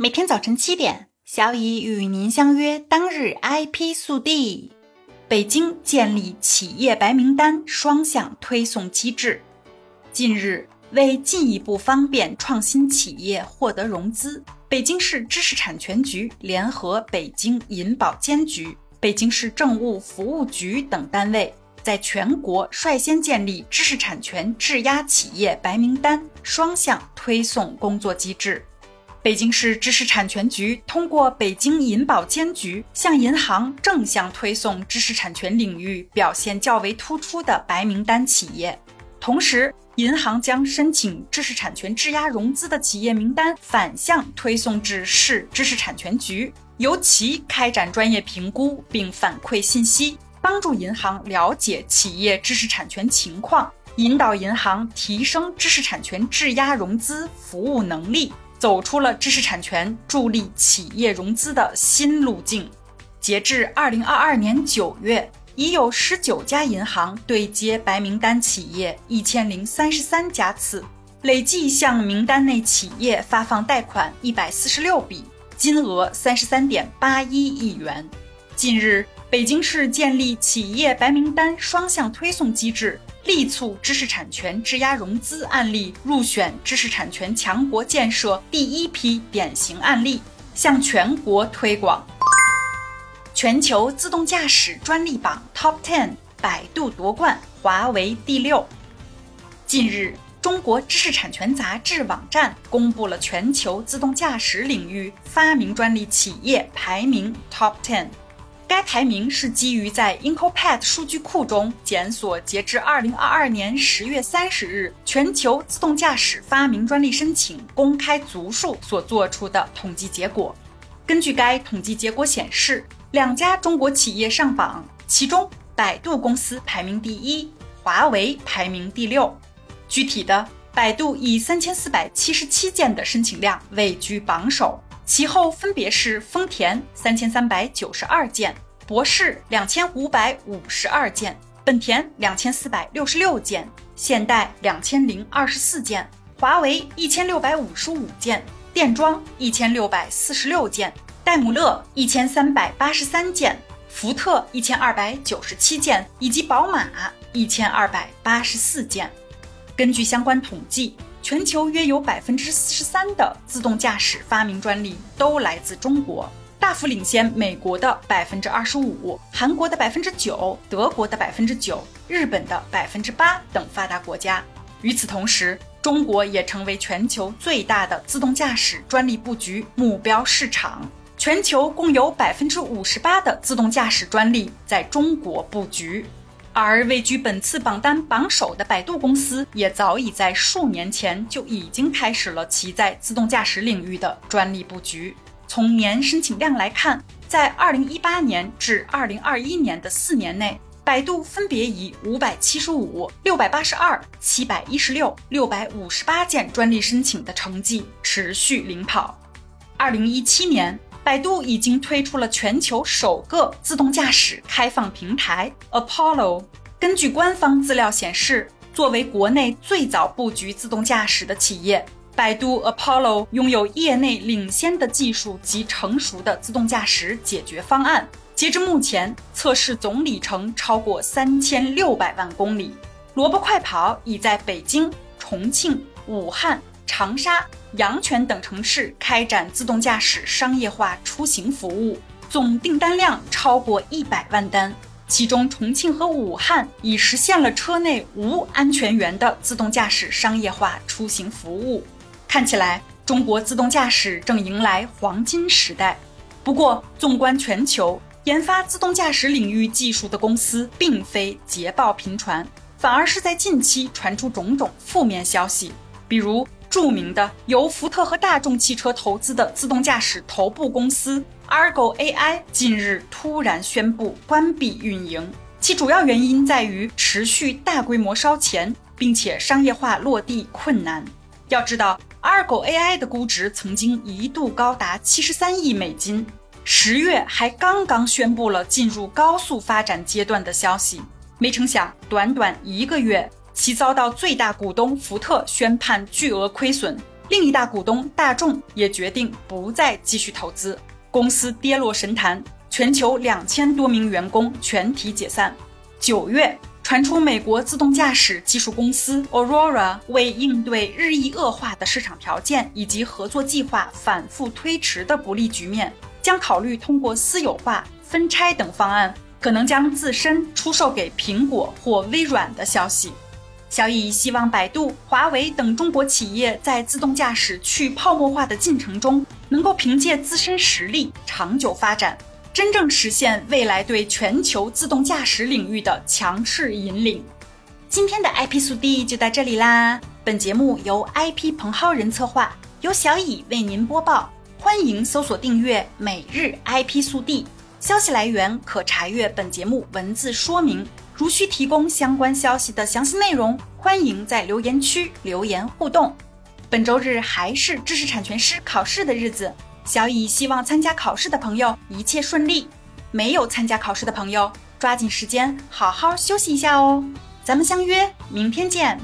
每天早晨七点，小乙与您相约。当日 IP 速递：北京建立企业白名单双向推送机制。近日，为进一步方便创新企业获得融资，北京市知识产权局联合北京银保监局、北京市政务服务局等单位，在全国率先建立知识产权质押企业白名单双向推送工作机制。北京市知识产权局通过北京银保监局向银行正向推送知识产权领域表现较为突出的白名单企业，同时，银行将申请知识产权质押融资的企业名单反向推送至市知识产权局，由其开展专业评估并反馈信息，帮助银行了解企业知识产权情况，引导银行提升知识产权质押融资服务能力。走出了知识产权助力企业融资的新路径。截至二零二二年九月，已有十九家银行对接白名单企业一千零三十三家次，累计向名单内企业发放贷款一百四十六笔，金额三十三点八一亿元。近日，北京市建立企业白名单双向推送机制。力促知识产权质押融资案例入选知识产权强国建设第一批典型案例，向全国推广。全球自动驾驶专利榜 Top Ten，百度夺冠，华为第六。近日，中国知识产权杂志网站公布了全球自动驾驶领域发明专利企业排名 Top Ten。该排名是基于在 IncoPat 数据库中检索截至2022年10月30日全球自动驾驶发明专利申请公开足数所做出的统计结果。根据该统计结果显示，两家中国企业上榜，其中百度公司排名第一，华为排名第六。具体的，百度以3477件的申请量位居榜首。其后分别是丰田三千三百九十二件，博世两千五百五十二件，本田两千四百六十六件，现代两千零二十四件，华为一千六百五十五件，电装一千六百四十六件，戴姆勒一千三百八十三件，福特一千二百九十七件，以及宝马一千二百八十四件。根据相关统计。全球约有百分之四十三的自动驾驶发明专利都来自中国，大幅领先美国的百分之二十五、韩国的百分之九、德国的百分之九、日本的百分之八等发达国家。与此同时，中国也成为全球最大的自动驾驶专利布局目标市场。全球共有百分之五十八的自动驾驶专利在中国布局。而位居本次榜单榜首的百度公司，也早已在数年前就已经开始了其在自动驾驶领域的专利布局。从年申请量来看，在2018年至2021年的四年内，百度分别以575、682、716、658件专利申请的成绩持续领跑。2017年。百度已经推出了全球首个自动驾驶开放平台 Apollo。根据官方资料显示，作为国内最早布局自动驾驶的企业，百度 Apollo 拥有业内领先的技术及成熟的自动驾驶解决方案。截至目前，测试总里程超过三千六百万公里。萝卜快跑已在北京、重庆、武汉。长沙、阳泉等城市开展自动驾驶商业化出行服务，总订单量超过一百万单。其中，重庆和武汉已实现了车内无安全员的自动驾驶商业化出行服务。看起来，中国自动驾驶正迎来黄金时代。不过，纵观全球，研发自动驾驶领域技术的公司并非捷报频传，反而是在近期传出种种负面消息，比如。著名的由福特和大众汽车投资的自动驾驶头部公司 Argo AI 近日突然宣布关闭运营，其主要原因在于持续大规模烧钱，并且商业化落地困难。要知道，Argo AI 的估值曾经一度高达七十三亿美金，十月还刚刚宣布了进入高速发展阶段的消息，没成想短短一个月。其遭到最大股东福特宣判巨额亏损，另一大股东大众也决定不再继续投资，公司跌落神坛，全球两千多名员工全体解散。九月传出美国自动驾驶技术公司 Aurora 为应对日益恶化的市场条件以及合作计划反复推迟的不利局面，将考虑通过私有化、分拆等方案，可能将自身出售给苹果或微软的消息。小乙希望百度、华为等中国企业在自动驾驶去泡沫化的进程中，能够凭借自身实力长久发展，真正实现未来对全球自动驾驶领域的强势引领。今天的 IP 速递就到这里啦！本节目由 IP 彭浩人策划，由小乙为您播报。欢迎搜索订阅每日 IP 速递，消息来源可查阅本节目文字说明。如需提供相关消息的详细内容，欢迎在留言区留言互动。本周日还是知识产权师考试的日子，小乙希望参加考试的朋友一切顺利。没有参加考试的朋友，抓紧时间好好休息一下哦。咱们相约明天见。